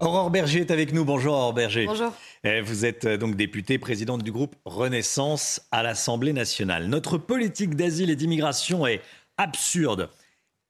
Aurore Berger est avec nous. Bonjour Aurore Berger. Bonjour. Eh, Vous êtes euh, donc députée présidente du groupe Renaissance à l'Assemblée nationale. Notre politique d'asile et d'immigration est absurde,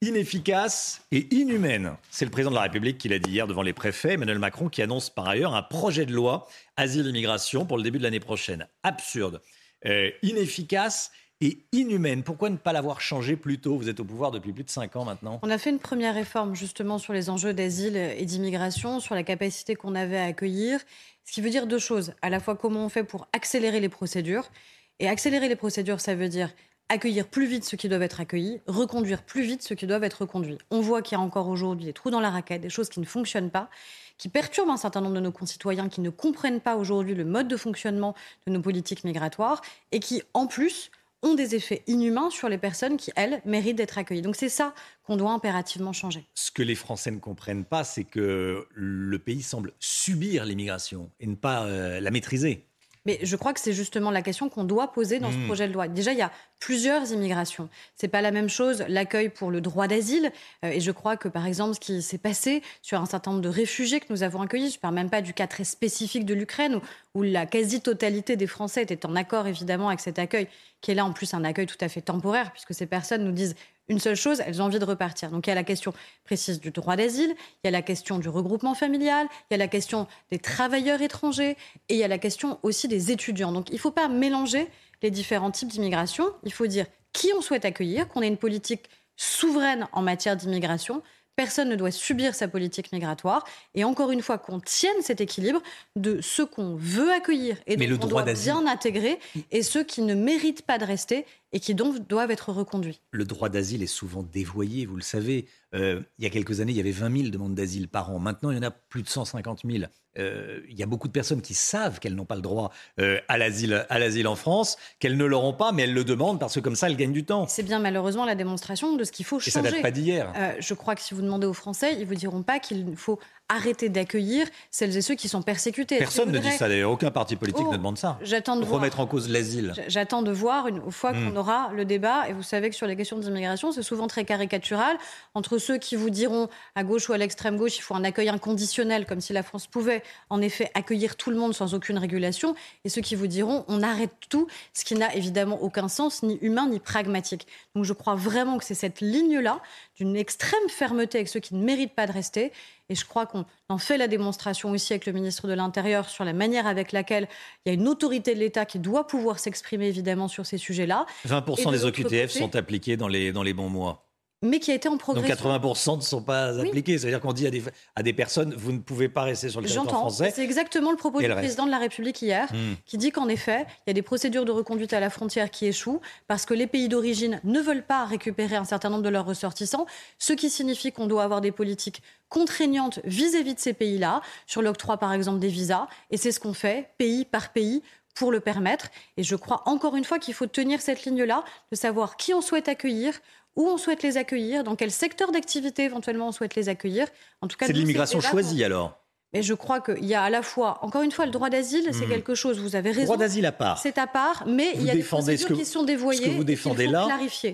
inefficace et inhumaine. C'est le président de la République qui l'a dit hier devant les préfets, Emmanuel Macron, qui annonce par ailleurs un projet de loi asile-immigration pour le début de l'année prochaine. Absurde, euh, inefficace et inhumaine. Pourquoi ne pas l'avoir changé plus tôt? Vous êtes au pouvoir depuis plus de 5 ans maintenant. On a fait une première réforme justement sur les enjeux d'asile et d'immigration, sur la capacité qu'on avait à accueillir. Ce qui veut dire deux choses. À la fois comment on fait pour accélérer les procédures. Et accélérer les procédures, ça veut dire accueillir plus vite ceux qui doivent être accueillis, reconduire plus vite ceux qui doivent être reconduits. On voit qu'il y a encore aujourd'hui des trous dans la raquette, des choses qui ne fonctionnent pas, qui perturbent un certain nombre de nos concitoyens, qui ne comprennent pas aujourd'hui le mode de fonctionnement de nos politiques migratoires et qui, en plus, ont des effets inhumains sur les personnes qui, elles, méritent d'être accueillies. Donc c'est ça qu'on doit impérativement changer. Ce que les Français ne comprennent pas, c'est que le pays semble subir l'immigration et ne pas euh, la maîtriser. Mais je crois que c'est justement la question qu'on doit poser dans ce Mmh. projet de loi. Déjà, il y a plusieurs immigrations. C'est pas la même chose l'accueil pour le droit d'asile. Euh, et je crois que, par exemple, ce qui s'est passé sur un certain nombre de réfugiés que nous avons accueillis, je ne parle même pas du cas très spécifique de l'Ukraine, où, où la quasi-totalité des Français était en accord, évidemment, avec cet accueil, qui est là, en plus, un accueil tout à fait temporaire, puisque ces personnes nous disent une seule chose, elles ont envie de repartir. Donc il y a la question précise du droit d'asile, il y a la question du regroupement familial, il y a la question des travailleurs étrangers et il y a la question aussi des étudiants. Donc il ne faut pas mélanger les différents types d'immigration. Il faut dire qui on souhaite accueillir, qu'on ait une politique souveraine en matière d'immigration. Personne ne doit subir sa politique migratoire. Et encore une fois, qu'on tienne cet équilibre de ceux qu'on veut accueillir et Mais dont le on droit doit bien intégrer et ceux qui ne méritent pas de rester et qui donc doivent être reconduits. Le droit d'asile est souvent dévoyé, vous le savez. Euh, il y a quelques années, il y avait 20 000 demandes d'asile par an. Maintenant, il y en a plus de 150 000. Euh, il y a beaucoup de personnes qui savent qu'elles n'ont pas le droit euh, à l'asile à l'asile en France, qu'elles ne l'auront pas, mais elles le demandent parce que comme ça, elles gagnent du temps. C'est bien malheureusement la démonstration de ce qu'il faut Et ça changer. date pas d'hier. Euh, je crois que si vous demandez aux Français, ils vous diront pas qu'il faut arrêter d'accueillir celles et ceux qui sont persécutés. Personne ne dit ça d'ailleurs. Aucun parti politique Oh, ne demande ça. J'attends de voir. Remettre en cause l'asile. J'attends de voir une fois Hmm. qu'on aura le débat. Et vous savez que sur les questions d'immigration, c'est souvent très caricatural. Entre ceux qui vous diront à gauche ou à l'extrême gauche, il faut un accueil inconditionnel, comme si la France pouvait en effet accueillir tout le monde sans aucune régulation, et ceux qui vous diront on arrête tout, ce qui n'a évidemment aucun sens, ni humain ni pragmatique. Donc je crois vraiment que c'est cette ligne-là, d'une extrême fermeté avec ceux qui ne méritent pas de rester. Et je crois qu'on en fait la démonstration aussi avec le ministre de l'Intérieur sur la manière avec laquelle il y a une autorité de l'État qui doit pouvoir s'exprimer évidemment sur ces sujets-là, 20% Et de des OQTF côté- sont appliqués dans les, dans les bons mois. Mais qui a été en Donc progression. 80% ne sont pas Oui. appliqués. C'est-à-dire qu'on dit à des, à des personnes, vous ne pouvez pas rester sur le territoire J'entends. français. C'est exactement le propos du le président de la République hier, Hmm. qui dit qu'en effet, il y a des procédures de reconduite à la frontière qui échouent parce que les pays d'origine ne veulent pas récupérer un certain nombre de leurs ressortissants, ce qui signifie qu'on doit avoir des politiques contraignantes vis-à-vis de ces pays-là, sur l'octroi par exemple des visas. Et c'est ce qu'on fait, pays par pays, pour le permettre. Et je crois encore une fois qu'il faut tenir cette ligne-là, de savoir qui on souhaite accueillir, où on souhaite les accueillir, dans quel secteur d'activité éventuellement on souhaite les accueillir. En tout cas, C'est de l'immigration choisie alors. mais je crois qu'il y a à la fois, encore une fois, le droit d'asile, c'est Hmm. quelque chose, vous avez raison. Droit d'asile à part. C'est à part, mais Vous il y a des procédures que qui sont dévoyées ce que vous défendez là.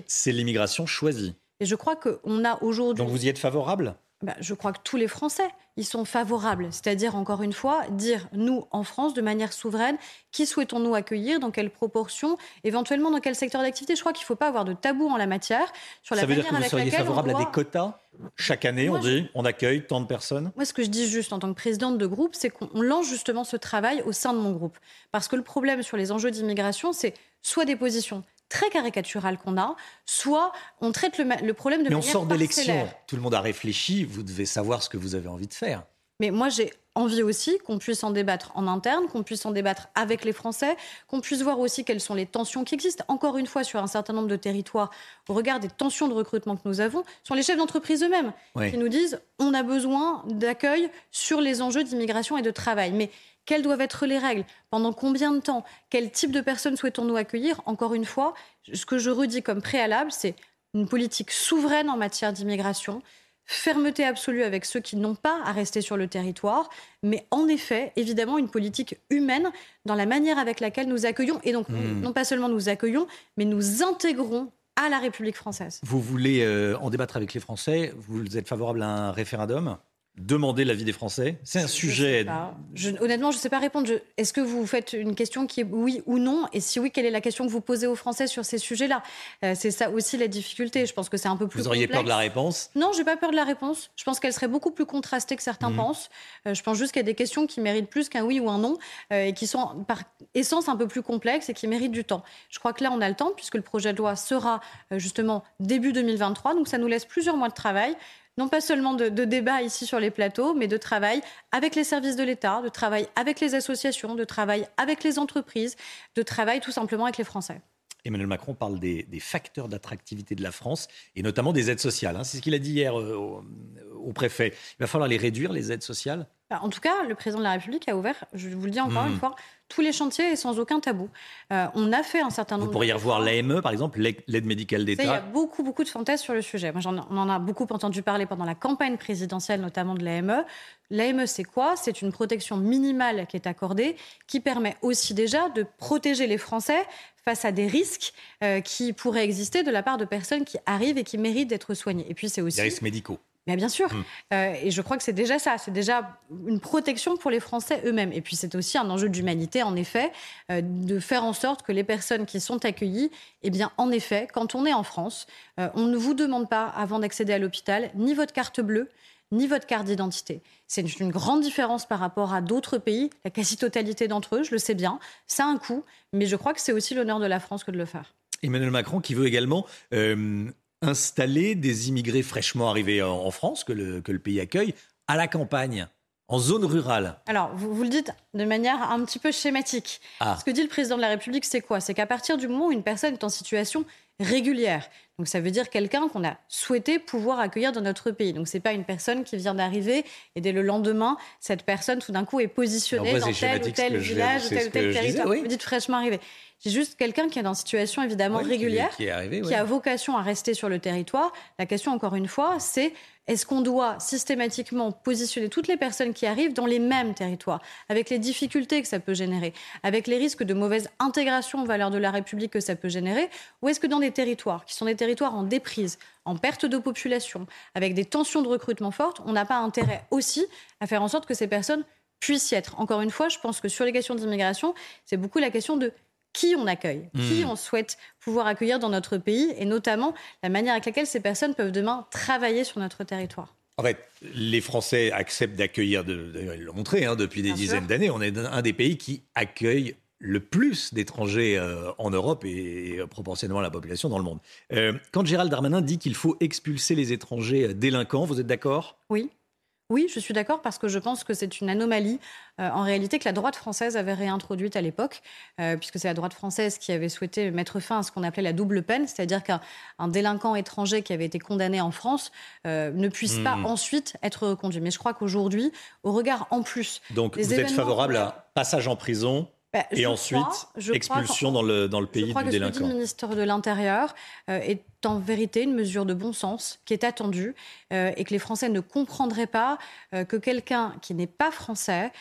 C'est l'immigration choisie. Et je crois qu'on a aujourd'hui... Donc vous y êtes favorable? Bah, je crois que tous les Français y sont favorables. C'est-à-dire, encore une fois, dire, nous, en France, de manière souveraine, qui souhaitons-nous accueillir, dans quelle proportion, éventuellement dans quel secteur d'activité. Je crois qu'il ne faut pas avoir de tabou en la matière sur la Ça veut dire que vous seriez favorable à des quotas? Chaque année, Moi, on dit, on accueille tant de personnes Moi, ce que je dis juste en tant que présidente de groupe, c'est qu'on lance justement ce travail au sein de mon groupe. Parce que le problème sur les enjeux d'immigration, c'est soit des positions très caricaturales qu'on a, soit on traite le, problème de Mais on sort d'élection. parcellaire. Tout le monde a réfléchi. Vous devez savoir ce que vous avez envie de faire. Mais moi, j'ai envie aussi qu'on puisse en débattre en interne, qu'on puisse en débattre avec les Français, qu'on puisse voir aussi quelles sont les tensions qui existent. Encore une fois, sur un certain nombre de territoires, au regard des tensions de recrutement que nous avons, sont les chefs d'entreprise eux-mêmes qui nous disent on a besoin d'accueil sur les enjeux d'immigration et de travail. Mais quelles doivent être les règles? Pendant combien de temps? Quel type de personnes souhaitons-nous accueillir? Encore une fois, ce que je redis comme préalable, c'est une politique souveraine en matière d'immigration, fermeté absolue avec ceux qui n'ont pas à rester sur le territoire, mais en effet, évidemment, une politique humaine dans la manière avec laquelle nous accueillons, et donc hmm. non pas seulement nous accueillons, mais nous intégrons à la République française. Vous voulez euh, en débattre avec les Français Vous êtes favorable à un référendum? Demander l'avis des Français C'est un sujet. honnêtement, je ne sais pas répondre. Est-ce que vous faites une question qui est oui ou non? Et si oui, quelle est la question que vous posez aux Français sur ces sujets-là? Euh, C'est ça aussi la difficulté. Je pense que c'est un peu plus. Vous auriez peur de la réponse? Non, je n'ai pas peur de la réponse. Je pense qu'elle serait beaucoup plus contrastée que certains mhm. pensent. Euh, je pense juste qu'il y a des questions qui méritent plus qu'un oui ou un non euh, et qui sont par essence un peu plus complexes et qui méritent du temps. Je crois que là, on a le temps puisque le projet de loi sera justement début 2023. Donc ça nous laisse plusieurs mois de travail non pas seulement de, débat ici sur les plateaux, mais de travail avec les services de l'État, de travail avec les associations, de travail avec les entreprises, de travail tout simplement avec les Français. Emmanuel Macron parle des, facteurs d'attractivité de la France et notamment des aides sociales. Hein. C'est ce qu'il a dit hier euh, au, préfet. Il va falloir les réduire, les aides sociales? En tout cas, le président de la République a ouvert, je vous le dis encore hmm. une fois, tous les chantiers et sans aucun tabou. Euh, on a fait un certain nombre. Vous pourriez revoir l'AME, par exemple, l'aide médicale d'État. Il y a beaucoup, beaucoup de fantasmes sur le sujet. Moi, on en a beaucoup entendu parler pendant la campagne présidentielle, notamment de l'AME. L'AME, c'est quoi? C'est une protection minimale qui est accordée, qui permet aussi déjà de protéger les Français face à des risques euh, qui pourraient exister de la part de personnes qui arrivent et qui méritent d'être soignées. Et puis c'est aussi des risques médicaux. Mais bien sûr. Hum. Euh, et je crois que c'est déjà ça. C'est déjà une protection pour les Français eux-mêmes. Et puis c'est aussi un enjeu d'humanité, en effet, euh, de faire en sorte que les personnes qui sont accueillies, eh bien, en effet, quand on est en France, euh, on ne vous demande pas, avant d'accéder à l'hôpital, ni votre carte bleue, ni votre carte d'identité. C'est une grande différence par rapport à d'autres pays. La quasi-totalité d'entre eux, je le sais bien, ça a un coût. Mais je crois que c'est aussi l'honneur de la France que de le faire. Emmanuel Macron qui veut également installer des immigrés fraîchement arrivés en France, que le, que le pays accueille, à la campagne en zone rurale Alors, vous, vous, le dites de manière un petit peu schématique. Ah. Ce que dit le président de la République, c'est quoi? C'est qu'à partir du moment où une personne est en situation régulière, donc ça veut dire quelqu'un qu'on a souhaité pouvoir accueillir dans notre pays. Donc c'est pas une personne qui vient d'arriver et dès le lendemain, cette personne tout d'un coup est positionnée dans tel ou tel village ou tel ou tel territoire. Vous dites fraîchement arrivé. C'est juste quelqu'un qui est dans une situation évidemment régulière, qui, a vocation à rester sur le territoire. La question, encore une fois, c'est est-ce qu'on doit systématiquement positionner toutes les personnes qui arrivent dans les mêmes territoires, avec les difficultés que ça peut générer, avec les risques de mauvaise intégration aux valeurs de la République que ça peut générer, ou est-ce que dans des territoires qui sont des territoires en déprise, en perte de population, avec des tensions de recrutement fortes, on n'a pas intérêt aussi à faire en sorte que ces personnes puissent y être. Encore une fois, je pense que sur les questions d'immigration, c'est beaucoup la question de qui on accueille, qui hmm. on souhaite pouvoir accueillir dans notre pays, et notamment la manière avec laquelle ces personnes peuvent demain travailler sur notre territoire. En fait, les Français acceptent d'accueillir, ils l'ont montré hein, depuis des dizaines d'années, on est un des pays qui accueille le plus d'étrangers euh, en Europe et, proportionnellement à la population dans le monde. Euh, quand Gérald Darmanin dit qu'il faut expulser les étrangers délinquants, vous êtes d'accord? Oui. Oui, je suis d'accord parce que je pense que c'est une anomalie euh, en réalité que la droite française avait réintroduite à l'époque, euh, puisque c'est la droite française qui avait souhaité mettre fin à ce qu'on appelait la double peine, c'est-à-dire qu'un délinquant étranger qui avait été condamné en France euh, ne puisse pas hmm. ensuite être reconduit. Mais je crois qu'aujourd'hui, au regard en plus... Donc vous êtes favorable à passage en prison bah, et ensuite, expulsion dans le, dans le pays je crois du que délinquant. Ce que dit le ministre de l'Intérieur euh, est en vérité une mesure de bon sens qui est attendue euh, et que les Français ne comprendraient pas euh, que quelqu'un qui n'est pas français,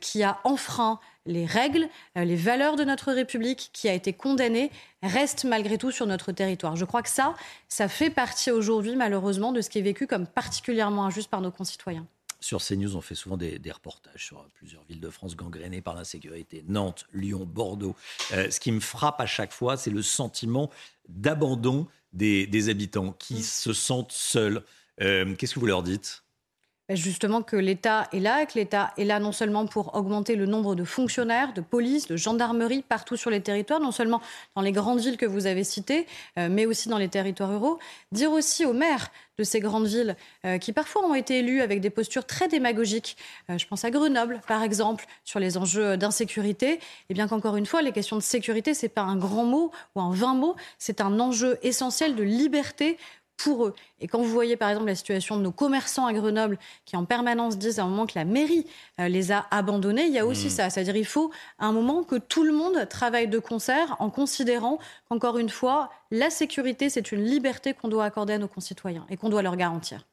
qui a enfreint les règles, les valeurs de notre République, qui a été condamné, reste malgré tout sur notre territoire. Je crois que ça, ça fait partie aujourd'hui malheureusement de ce qui est vécu comme particulièrement injuste par nos concitoyens. Sur CNews, on fait souvent des, reportages sur plusieurs villes de France gangrénées par l'insécurité. Nantes, Lyon, Bordeaux. Euh, ce qui me frappe à chaque fois, c'est le sentiment d'abandon des, habitants qui mm. se sentent seuls. Euh, qu'est-ce que vous leur dites? Justement que l'État est là, que l'État est là non seulement pour augmenter le nombre de fonctionnaires, de police, de gendarmerie partout sur les territoires, non seulement dans les grandes villes que vous avez citées, euh, mais aussi dans les territoires ruraux. Dire aussi aux maires de ces grandes villes euh, qui parfois ont été élus avec des postures très démagogiques, euh, je pense à Grenoble par exemple, sur les enjeux d'insécurité, et eh bien qu'encore une fois, les questions de sécurité, c'est pas un grand mot ou un vain mot, c'est un enjeu essentiel de liberté pour eux. Et quand vous voyez par exemple la situation de nos commerçants à Grenoble qui en permanence disent à un moment que la mairie euh, les a abandonnés, il y a aussi hmm. ça. C'est-à-dire il faut à un moment que tout le monde travaille de concert en considérant qu'encore une fois, la sécurité, c'est une liberté qu'on doit accorder à nos concitoyens et qu'on doit leur garantir.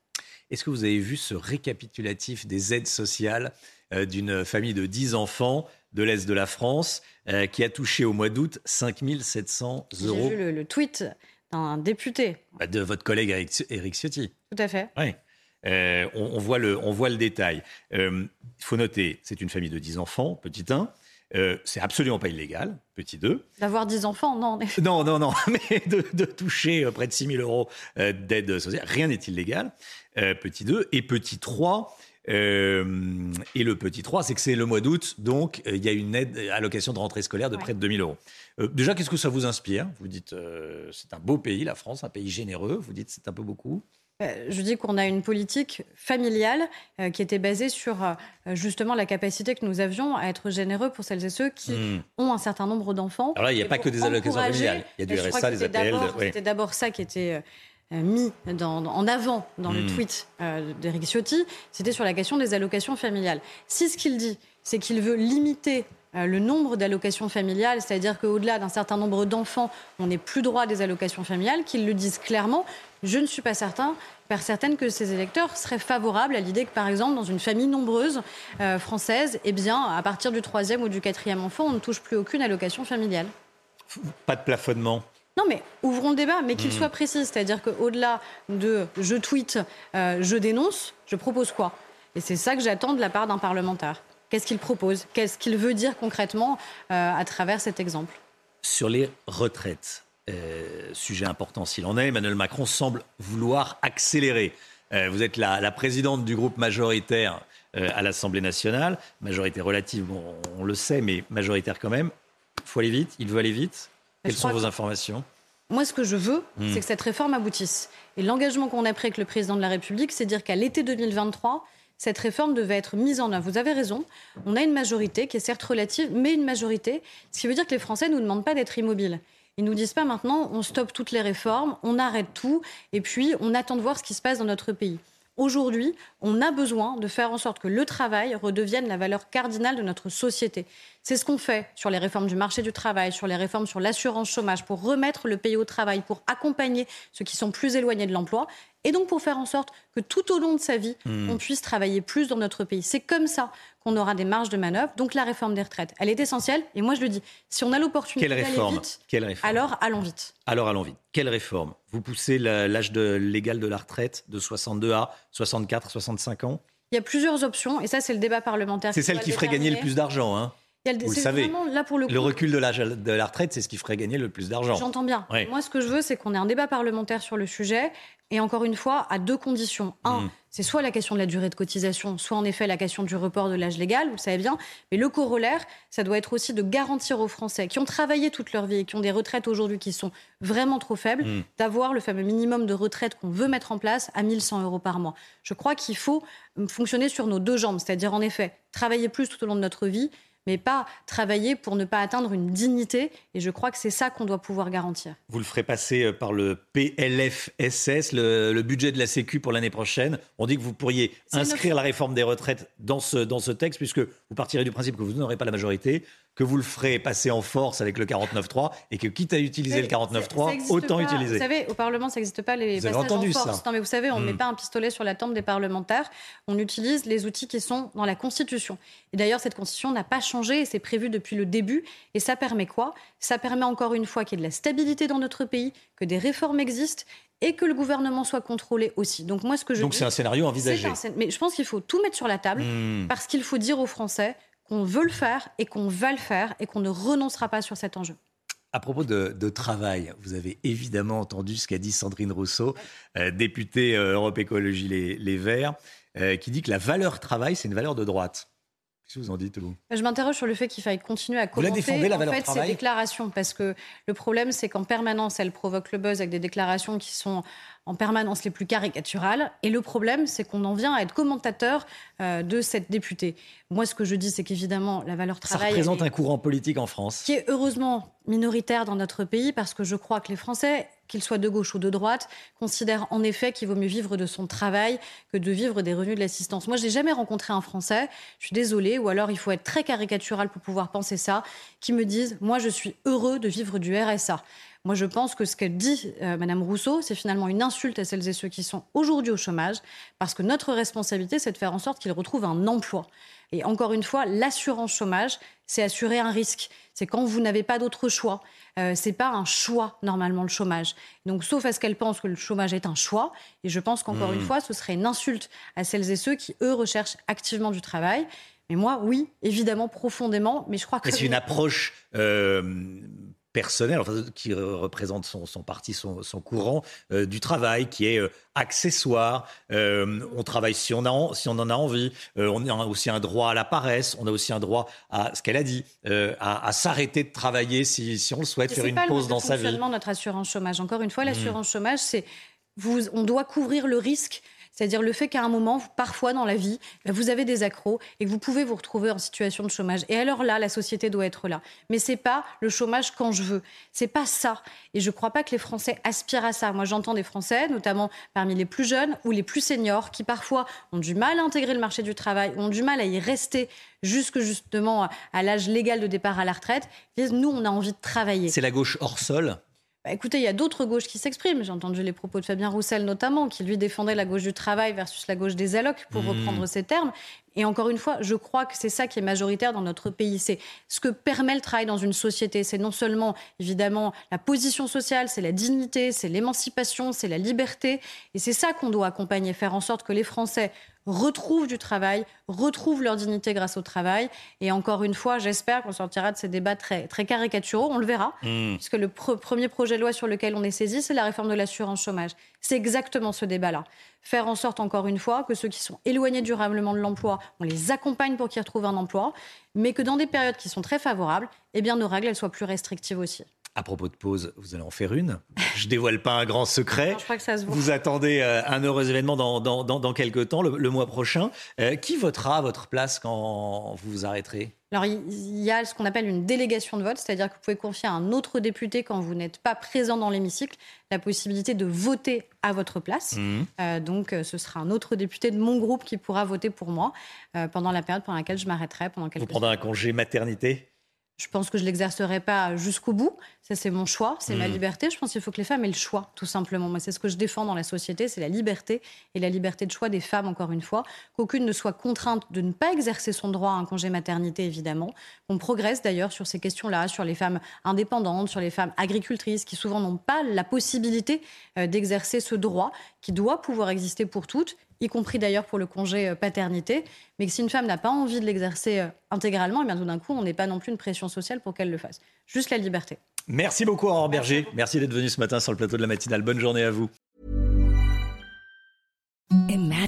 Est-ce que vous avez vu ce récapitulatif des aides sociales euh, d'une famille de 10 enfants de l'Est de la France euh, qui a touché au mois d'août 5 700 euros J'ai vu le tweet d'un député. Bah, de votre collègue Eric, Ciotti. Tout à fait. Oui. Euh, on, voit le, on voit le détail. Il euh, faut noter, c'est une famille de 10 enfants, petit 1. Euh, c'est absolument pas illégal, petit 2. D'avoir 10 enfants, non. Non, non, non, mais de, toucher près de 6 000 euros d'aide sociale, rien n'est illégal, petit 2. Et petit 3, euh, et le petit 3, c'est que c'est le mois d'août, donc euh, il y a une aide allocation de rentrée scolaire de près de 2000 euros. Euh, déjà, qu'est-ce que ça vous inspire? Vous dites, c'est un beau pays, la France, un pays généreux. Vous dites, c'est un peu beaucoup je dis qu'on a une politique familiale qui était basée sur justement la capacité que nous avions à être généreux pour celles et ceux qui hmm. ont un certain nombre d'enfants. Alors là, il n'y a pas que des allocations familiales. Il y a du RSA, des APL. C'était d'abord ça qui était euh, mis en avant dans le hmm. tweet euh, d'Eric Ciotti, c'était sur la question des allocations familiales. Si ce qu'il dit, c'est qu'il veut limiter euh, le nombre d'allocations familiales, c'est-à-dire qu'au-delà d'un certain nombre d'enfants, on n'ait plus droit à des allocations familiales, qu'ils le disent clairement, je ne suis pas certain, certaine que ces électeurs seraient favorables à l'idée que, par exemple, dans une famille nombreuse française, eh bien, à partir du troisième ou du quatrième enfant, on ne touche plus aucune allocation familiale. Pas de plafonnement non, mais ouvrons le débat, mais qu'il hmm. soit précis. C'est-à-dire qu'au-delà de je tweete, euh, je dénonce, je propose quoi? Et c'est ça que j'attends de la part d'un parlementaire. Qu'est-ce qu'il propose? Qu'est-ce qu'il veut dire concrètement euh, à travers cet exemple? Sur les retraites, euh, sujet important s'il en est, Emmanuel Macron semble vouloir accélérer. vous êtes la, la, présidente du groupe majoritaire à l'Assemblée nationale, majorité relative, on le sait, mais majoritaire quand même. Il faut aller vite, il veut aller vite. Quelles sont vos informations? Moi, ce que je veux, hmm. c'est que cette réforme aboutisse. Et l'engagement qu'on a pris avec le président de la République, c'est dire qu'à l'été 2023, cette réforme devait être mise en œuvre. Vous avez raison, on a une majorité qui est certes relative, mais une majorité, ce qui veut dire que les Français ne nous demandent pas d'être immobiles. Ils nous disent pas maintenant, on stoppe toutes les réformes, on arrête tout, et puis on attend de voir ce qui se passe dans notre pays. Aujourd'hui, on a besoin de faire en sorte que le travail redevienne la valeur cardinale de notre société. C'est ce qu'on fait sur les réformes du marché du travail, sur les réformes sur l'assurance chômage, pour remettre le pays au travail, pour accompagner ceux qui sont plus éloignés de l'emploi, et donc pour faire en sorte que tout au long de sa vie, hmm. on puisse travailler plus dans notre pays. C'est comme ça qu'on aura des marges de manœuvre. Donc la réforme des retraites, elle est essentielle. Et moi, je le dis, si on a l'opportunité d'aller vite, Quelle réforme alors allons vite. Alors allons vite. Quelle réforme Vous poussez l'âge légal de la retraite de 62 à 64, 65 ans? Il y a plusieurs options, et ça, c'est le débat parlementaire. C'est celle qui ferait gagner le plus d'argent, hein vous le savez, là pour le, le recul de l'âge de la retraite, c'est ce qui ferait gagner le plus d'argent. J'entends bien. Moi, ce que je veux, c'est qu'on ait un débat parlementaire sur le sujet. Et encore une fois, à deux conditions. Un, mm. c'est soit la question de la durée de cotisation, soit en effet la question du report de l'âge légal, vous le savez bien. Mais le corollaire, ça doit être aussi de garantir aux Français qui ont travaillé toute leur vie et qui ont des retraites aujourd'hui qui sont vraiment trop faibles, mm. d'avoir le fameux minimum de retraite qu'on veut mettre en place à 1100 euros par mois. Je crois qu'il faut fonctionner sur nos deux jambes, c'est-à-dire en effet travailler plus tout au long de notre vie mais pas travailler pour ne pas atteindre une dignité. Et je crois que c'est ça qu'on doit pouvoir garantir. Vous le ferez passer euh, par le PLFSS, le, budget de la Sécu pour l'année prochaine. On dit que vous pourriez inscrire la réforme des retraites dans ce, dans ce texte, puisque vous partirez du principe que vous n'aurez pas la majorité que vous le ferez passer en force avec le 49.3 et que quitte à utiliser le 49.3, autant utiliser. Vous savez, au Parlement, ça n'existe pas les passages en force. Ça. Non, mais vous savez, on ne met hmm. pas un pistolet sur la tempe des parlementaires. On utilise les outils qui sont dans la Constitution. Et d'ailleurs, cette Constitution n'a pas changé et c'est prévu depuis le début. Et ça permet quoi? Ça permet encore une fois qu'il y ait de la stabilité dans notre pays, que des réformes existent et que le gouvernement soit contrôlé aussi. Donc moi, ce que je donc c'est un scénario envisagé. mais je pense qu'il faut tout mettre sur la table hmm. parce qu'il faut dire aux Français qu'on veut le faire et qu'on va le faire et qu'on ne renoncera pas sur cet enjeu. À propos de, travail, vous avez évidemment entendu ce qu'a dit Sandrine Rousseau, euh, députée euh, Europe Écologie Les, Verts, euh, qui dit que la valeur travail, c'est une valeur de droite. Qu'est-ce que vous en dites, vous? Je m'interroge sur le fait qu'il faille continuer à commenter vous la, la valeur en fait, travail? ces déclarations, parce que le problème, c'est qu'en permanence, elle provoque le buzz avec des déclarations qui sont en permanence les plus caricaturales. Et le problème, c'est qu'on en vient à être commentateur euh, de cette députée. Moi, ce que je dis, c'est qu'évidemment, la valeur travail. Ça représente un courant politique en France. Qui est heureusement minoritaire dans notre pays, parce que je crois que les Français, qu'ils soient de gauche ou de droite, considèrent en effet qu'il vaut mieux vivre de son travail que de vivre des revenus de l'assistance. Moi, je n'ai jamais rencontré un Français, je suis désolée, ou alors il faut être très caricatural pour pouvoir penser ça, qui me disent Moi, je suis heureux de vivre du RSA. Moi, je pense que ce que dit euh, Madame Rousseau, c'est finalement une insulte à celles et ceux qui sont aujourd'hui au chômage, parce que notre responsabilité, c'est de faire en sorte qu'ils retrouvent un emploi. Et encore une fois, l'assurance chômage, c'est assurer un risque. C'est quand vous n'avez pas d'autre choix. Euh, c'est pas un choix normalement le chômage. Donc, sauf à ce qu'elle pense que le chômage est un choix. Et je pense qu'encore une mmh. fois, ce serait une insulte à celles et ceux qui eux recherchent activement du travail. Mais moi, oui, évidemment, profondément. Mais je crois que c'est une approche euh, personnel, enfin, qui représente son, parti, son, courant euh, du travail, qui est euh, accessoire. Euh, on travaille si on, a, si on en a envie. on a aussi un droit à la paresse. On a aussi un droit à ce qu'elle a dit, à, s'arrêter de travailler si, si, on le souhaite, faire une pause dans sa vie. C'est notre assurance chômage. Encore une fois, l'assurance mmh. chômage, c'est vous, on doit couvrir le risque c'est-à-dire le fait qu'à un moment, parfois dans la vie, bah, vous avez des accros et que vous pouvez vous retrouver en situation de chômage. Et alors là, la société doit être là. Mais c'est pas le chômage quand je veux. C'est pas ça. Et je crois pas que les Français aspirent à ça. Moi, j'entends des Français, notamment parmi les plus jeunes ou les plus seniors, qui parfois ont du mal à intégrer le marché du travail, ont du mal à y rester jusque justement à l'âge légal de départ à la retraite. Disent, nous, on a envie de travailler. C'est la gauche hors sol bah, écoutez, il y a d'autres gauches qui s'expriment. J'ai entendu les propos de Fabien Roussel notamment, qui lui défendait la gauche du travail versus la gauche des allocs, pour mmh. reprendre ces termes. Et encore une fois, je crois que c'est ça qui est majoritaire dans notre pays. C'est ce que permet le travail dans une société. C'est non seulement, évidemment, la position sociale, c'est la dignité, c'est l'émancipation, c'est la liberté. Et c'est ça qu'on doit accompagner, faire en sorte que les Français retrouvent du travail, retrouvent leur dignité grâce au travail. Et encore une fois, j'espère qu'on sortira de ces débats très, très caricaturaux. On le verra, mmh. puisque le premier projet de loi sur lequel on est saisi, c'est la réforme de l'assurance chômage. C'est exactement ce débat-là. Faire en sorte, encore une fois, que ceux qui sont éloignés durablement de l'emploi, on les accompagne pour qu'ils retrouvent un emploi, mais que dans des périodes qui sont très favorables, eh nos règles soient plus restrictives aussi. À propos de pause, vous allez en faire une. Je dévoile pas un grand secret. je crois que ça se voit. Vous attendez euh, un heureux événement dans, dans, dans, quelques temps, le, mois prochain. Euh, qui votera à votre place quand vous vous arrêterez? Alors, il y a ce qu'on appelle une délégation de vote, c'est-à-dire que vous pouvez confier à un autre député, quand vous n'êtes pas présent dans l'hémicycle, la possibilité de voter à votre place. Mmh. Euh, donc, ce sera un autre député de mon groupe qui pourra voter pour moi pendant la période pendant laquelle je m'arrêterai. Pendant quelques vous prendrez un congé maternité? Je pense que je l'exercerai pas jusqu'au bout. Ça, c'est mon choix, c'est ma mmh. liberté. Je pense qu'il faut que les femmes aient le choix, tout simplement. Moi, c'est ce que je défends dans la société, c'est la liberté et la liberté de choix des femmes, encore une fois. Qu'aucune ne soit contrainte de ne pas exercer son droit à un congé maternité, évidemment. On progresse d'ailleurs sur ces questions-là, sur les femmes indépendantes, sur les femmes agricultrices, qui souvent n'ont pas la possibilité euh, d'exercer ce droit qui doit pouvoir exister pour toutes y compris d'ailleurs pour le congé euh, paternité, mais que si une femme n'a pas envie de l'exercer euh, intégralement, et eh bien tout d'un coup, on n'est pas non plus une pression sociale pour qu'elle le fasse. Juste la liberté. Merci beaucoup, Aurore Berger. Merci d'être venu ce matin sur le plateau de la matinale. Bonne journée à vous.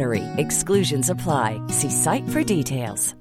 BUTTERY. Exclusions apply. See site for details.